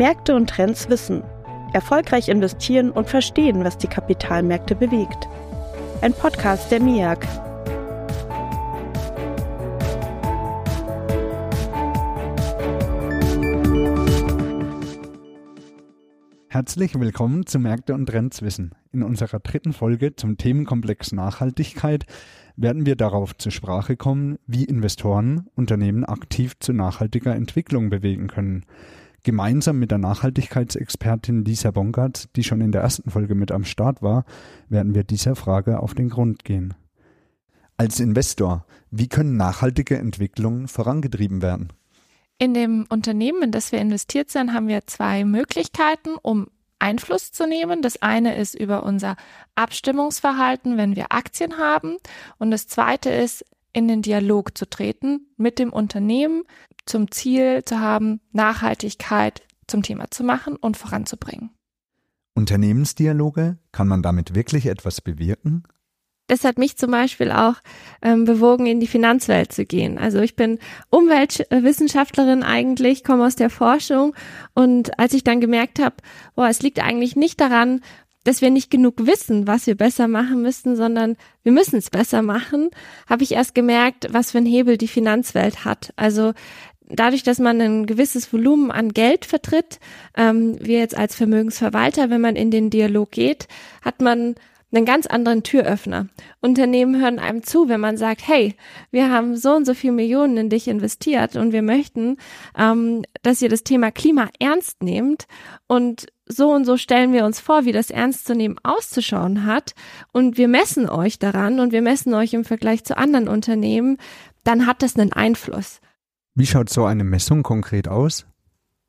Märkte und Trends wissen. Erfolgreich investieren und verstehen, was die Kapitalmärkte bewegt. Ein Podcast der MIAG. Herzlich willkommen zu Märkte und Trends Wissen. In unserer dritten Folge zum Themenkomplex Nachhaltigkeit werden wir darauf zur Sprache kommen, wie Investoren Unternehmen aktiv zu nachhaltiger Entwicklung bewegen können. Gemeinsam mit der Nachhaltigkeitsexpertin Lisa Bongard, die schon in der ersten Folge mit am Start war, werden wir dieser Frage auf den Grund gehen. Als Investor, wie können nachhaltige Entwicklungen vorangetrieben werden? In dem Unternehmen, in das wir investiert sind, haben wir zwei Möglichkeiten, um Einfluss zu nehmen. Das eine ist über unser Abstimmungsverhalten, wenn wir Aktien haben. Und das zweite ist, in den Dialog zu treten mit dem Unternehmen, zum Ziel zu haben, Nachhaltigkeit zum Thema zu machen und voranzubringen. Unternehmensdialoge, kann man damit wirklich etwas bewirken? das hat mich zum Beispiel auch ähm, bewogen, in die Finanzwelt zu gehen. Also ich bin Umweltwissenschaftlerin eigentlich, komme aus der Forschung und als ich dann gemerkt habe, boah, es liegt eigentlich nicht daran, dass wir nicht genug wissen, was wir besser machen müssten, sondern wir müssen es besser machen, habe ich erst gemerkt, was für ein Hebel die Finanzwelt hat. Also dadurch, dass man ein gewisses Volumen an Geld vertritt, ähm, wir jetzt als Vermögensverwalter, wenn man in den Dialog geht, hat man einen ganz anderen Türöffner. Unternehmen hören einem zu, wenn man sagt, hey, wir haben so und so viel Millionen in dich investiert und wir möchten, ähm, dass ihr das Thema Klima ernst nehmt und so und so stellen wir uns vor, wie das ernst zu nehmen auszuschauen hat und wir messen euch daran und wir messen euch im Vergleich zu anderen Unternehmen, dann hat das einen Einfluss. Wie schaut so eine Messung konkret aus?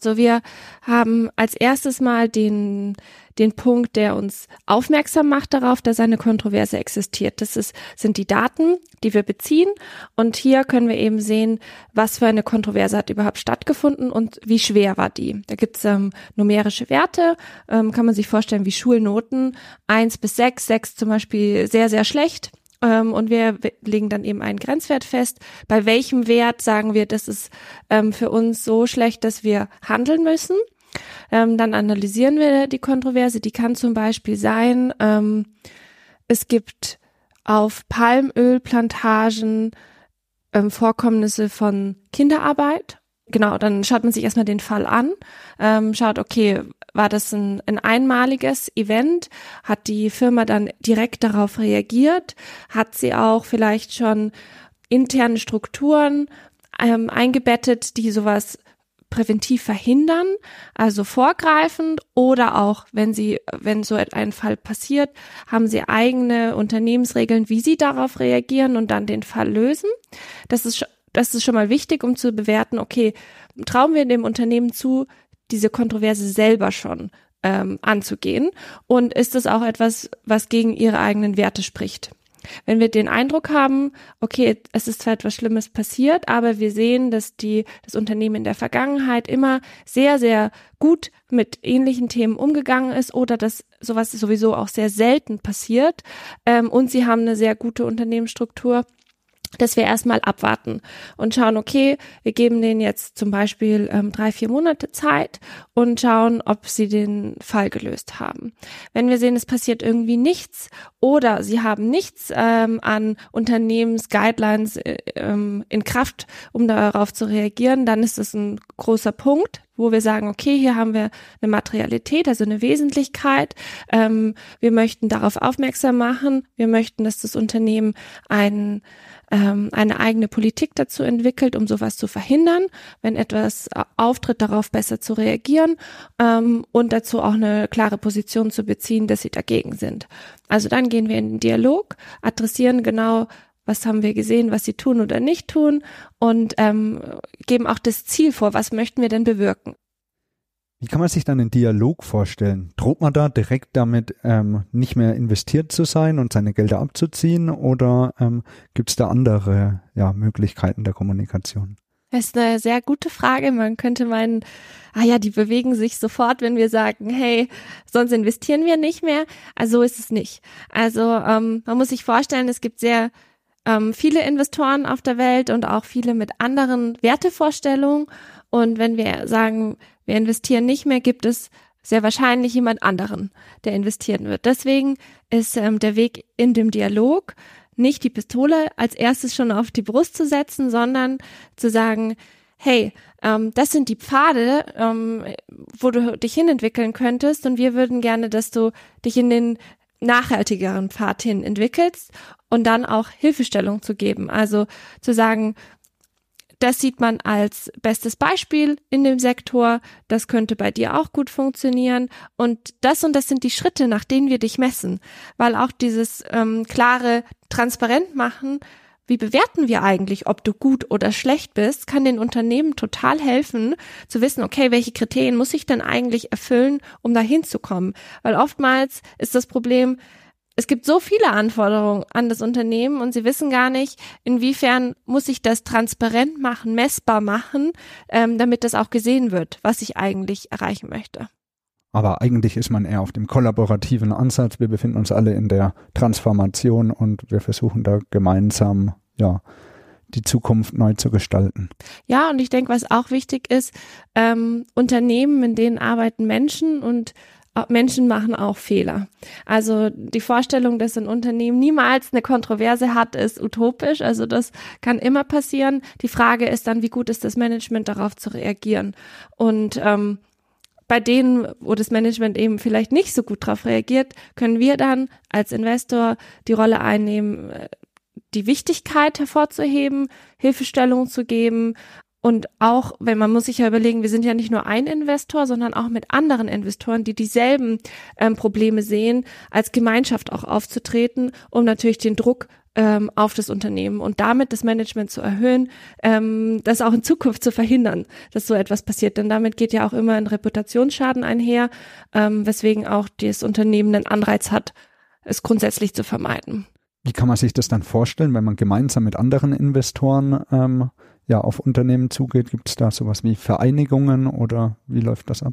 So, wir haben als erstes mal den, den Punkt, der uns aufmerksam macht darauf, dass eine Kontroverse existiert. Das ist, sind die Daten, die wir beziehen. Und hier können wir eben sehen, was für eine Kontroverse hat überhaupt stattgefunden und wie schwer war die. Da gibt's ähm, numerische Werte, ähm, kann man sich vorstellen wie Schulnoten. Eins bis sechs, sechs zum Beispiel sehr, sehr schlecht. Ähm, und wir legen dann eben einen Grenzwert fest. Bei welchem Wert sagen wir, das ist ähm, für uns so schlecht, dass wir handeln müssen? Ähm, dann analysieren wir die Kontroverse. Die kann zum Beispiel sein, es gibt auf Palmölplantagen Vorkommnisse von Kinderarbeit. Genau, dann schaut man sich erstmal den Fall an, ähm, schaut, okay, war das ein, ein einmaliges Event? Hat die Firma dann direkt darauf reagiert? Hat sie auch vielleicht schon interne Strukturen ähm, eingebettet, die sowas präventiv verhindern, also vorgreifend oder auch, wenn sie, wenn so ein Fall passiert, haben sie eigene Unternehmensregeln, wie sie darauf reagieren und dann den Fall lösen. Das ist, das ist schon mal wichtig, um zu bewerten, okay, trauen wir dem Unternehmen zu, diese Kontroverse selber schon ähm, anzugehen? Und ist das auch etwas, was gegen ihre eigenen Werte spricht? Wenn wir den Eindruck haben, okay, es ist zwar etwas Schlimmes passiert, aber wir sehen, dass die, das Unternehmen in der Vergangenheit immer sehr, sehr gut mit ähnlichen Themen umgegangen ist oder dass sowas sowieso auch sehr selten passiert ähm, und sie haben eine sehr gute Unternehmensstruktur, dass wir erstmal abwarten und schauen, okay, wir geben denen jetzt zum Beispiel ähm, drei, vier Monate Zeit und schauen, ob sie den Fall gelöst haben. Wenn wir sehen, es passiert irgendwie nichts oder sie haben nichts ähm, an Unternehmensguidelines äh, ähm, in Kraft, um darauf zu reagieren, dann ist das ein großer Punkt, wo wir sagen, okay, hier haben wir eine Materialität, also eine Wesentlichkeit. Ähm, wir möchten darauf aufmerksam machen. Wir möchten, dass das Unternehmen ein ähm, eine eigene Politik dazu entwickelt, um sowas zu verhindern, wenn etwas äh, auftritt, darauf besser zu reagieren ähm, und dazu auch eine klare Position zu beziehen, dass sie dagegen sind. Also dann gehen wir in den Dialog, adressieren genau, was haben wir gesehen, was sie tun oder nicht tun und ähm, geben auch das Ziel vor, was möchten wir denn bewirken. Wie kann man sich dann einen Dialog vorstellen? Droht man da direkt damit, ähm, nicht mehr investiert zu sein und seine Gelder abzuziehen oder ähm, gibt es da andere ja, Möglichkeiten der Kommunikation? Das ist eine sehr gute Frage. Man könnte meinen, ah ja, die bewegen sich sofort, wenn wir sagen, hey, sonst investieren wir nicht mehr. Also so ist es nicht. Also ähm, man muss sich vorstellen, es gibt sehr ähm, viele Investoren auf der Welt und auch viele mit anderen Wertevorstellungen. Und wenn wir sagen, wir investieren nicht mehr, gibt es sehr wahrscheinlich jemand anderen, der investieren wird. Deswegen ist ähm, der Weg in dem Dialog nicht die Pistole als erstes schon auf die Brust zu setzen, sondern zu sagen, hey, ähm, das sind die Pfade, ähm, wo du dich hinentwickeln könntest und wir würden gerne, dass du dich in den nachhaltigeren Pfad hin entwickelst und dann auch Hilfestellung zu geben. Also zu sagen, das sieht man als bestes Beispiel in dem Sektor. Das könnte bei dir auch gut funktionieren. Und das und das sind die Schritte, nach denen wir dich messen. Weil auch dieses ähm, klare Transparent machen, wie bewerten wir eigentlich, ob du gut oder schlecht bist, kann den Unternehmen total helfen, zu wissen, okay, welche Kriterien muss ich denn eigentlich erfüllen, um da hinzukommen? Weil oftmals ist das Problem, es gibt so viele Anforderungen an das Unternehmen und sie wissen gar nicht, inwiefern muss ich das transparent machen, messbar machen, ähm, damit das auch gesehen wird, was ich eigentlich erreichen möchte. Aber eigentlich ist man eher auf dem kollaborativen Ansatz. Wir befinden uns alle in der Transformation und wir versuchen da gemeinsam, ja, die Zukunft neu zu gestalten. Ja, und ich denke, was auch wichtig ist, ähm, Unternehmen, in denen arbeiten Menschen und Menschen machen auch Fehler. Also die Vorstellung, dass ein Unternehmen niemals eine Kontroverse hat, ist utopisch. Also das kann immer passieren. Die Frage ist dann, wie gut ist das Management darauf zu reagieren? Und ähm, bei denen, wo das Management eben vielleicht nicht so gut darauf reagiert, können wir dann als Investor die Rolle einnehmen, äh, die Wichtigkeit hervorzuheben, Hilfestellung zu geben, und auch, wenn man muss sich ja überlegen, wir sind ja nicht nur ein Investor, sondern auch mit anderen Investoren, die dieselben ähm, Probleme sehen, als Gemeinschaft auch aufzutreten, um natürlich den Druck ähm, auf das Unternehmen und damit das Management zu erhöhen, ähm, das auch in Zukunft zu verhindern, dass so etwas passiert. Denn damit geht ja auch immer ein Reputationsschaden einher, ähm, weswegen auch das Unternehmen einen Anreiz hat, es grundsätzlich zu vermeiden. Wie kann man sich das dann vorstellen, wenn man gemeinsam mit anderen Investoren ähm, ja auf Unternehmen zugeht? Gibt es da sowas wie Vereinigungen oder wie läuft das ab?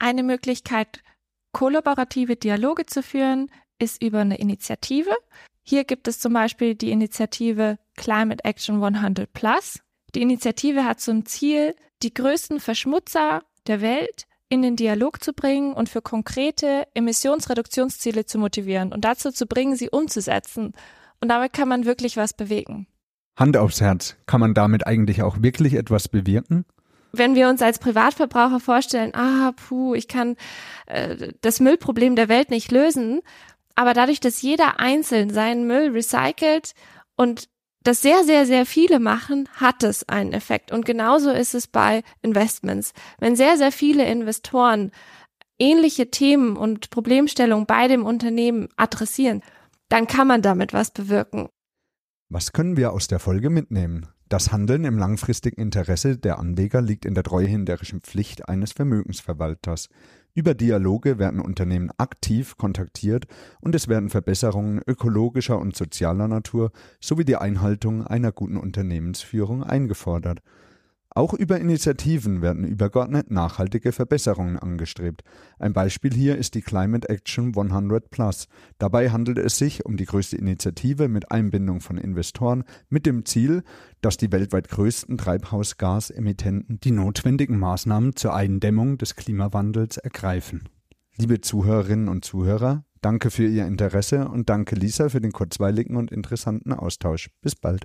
Eine Möglichkeit, kollaborative Dialoge zu führen, ist über eine Initiative. Hier gibt es zum Beispiel die Initiative Climate Action 100 Plus. Die Initiative hat zum Ziel, die größten Verschmutzer der Welt in den Dialog zu bringen und für konkrete Emissionsreduktionsziele zu motivieren und dazu zu bringen, sie umzusetzen. Und damit kann man wirklich was bewegen. Hand aufs Herz, kann man damit eigentlich auch wirklich etwas bewirken? Wenn wir uns als Privatverbraucher vorstellen, ah, puh, ich kann äh, das Müllproblem der Welt nicht lösen, aber dadurch, dass jeder einzeln seinen Müll recycelt und das sehr, sehr, sehr viele machen, hat es einen Effekt. Und genauso ist es bei Investments. Wenn sehr, sehr viele Investoren ähnliche Themen und Problemstellungen bei dem Unternehmen adressieren, dann kann man damit was bewirken. Was können wir aus der Folge mitnehmen? Das Handeln im langfristigen Interesse der Anleger liegt in der treuhänderischen Pflicht eines Vermögensverwalters. Über Dialoge werden Unternehmen aktiv kontaktiert und es werden Verbesserungen ökologischer und sozialer Natur sowie die Einhaltung einer guten Unternehmensführung eingefordert. Auch über Initiativen werden übergeordnet nachhaltige Verbesserungen angestrebt. Ein Beispiel hier ist die Climate Action 100 Plus. Dabei handelt es sich um die größte Initiative mit Einbindung von Investoren mit dem Ziel, dass die weltweit größten Treibhausgasemittenten die notwendigen Maßnahmen zur Eindämmung des Klimawandels ergreifen. Liebe Zuhörerinnen und Zuhörer, danke für Ihr Interesse und danke Lisa für den kurzweiligen und interessanten Austausch. Bis bald.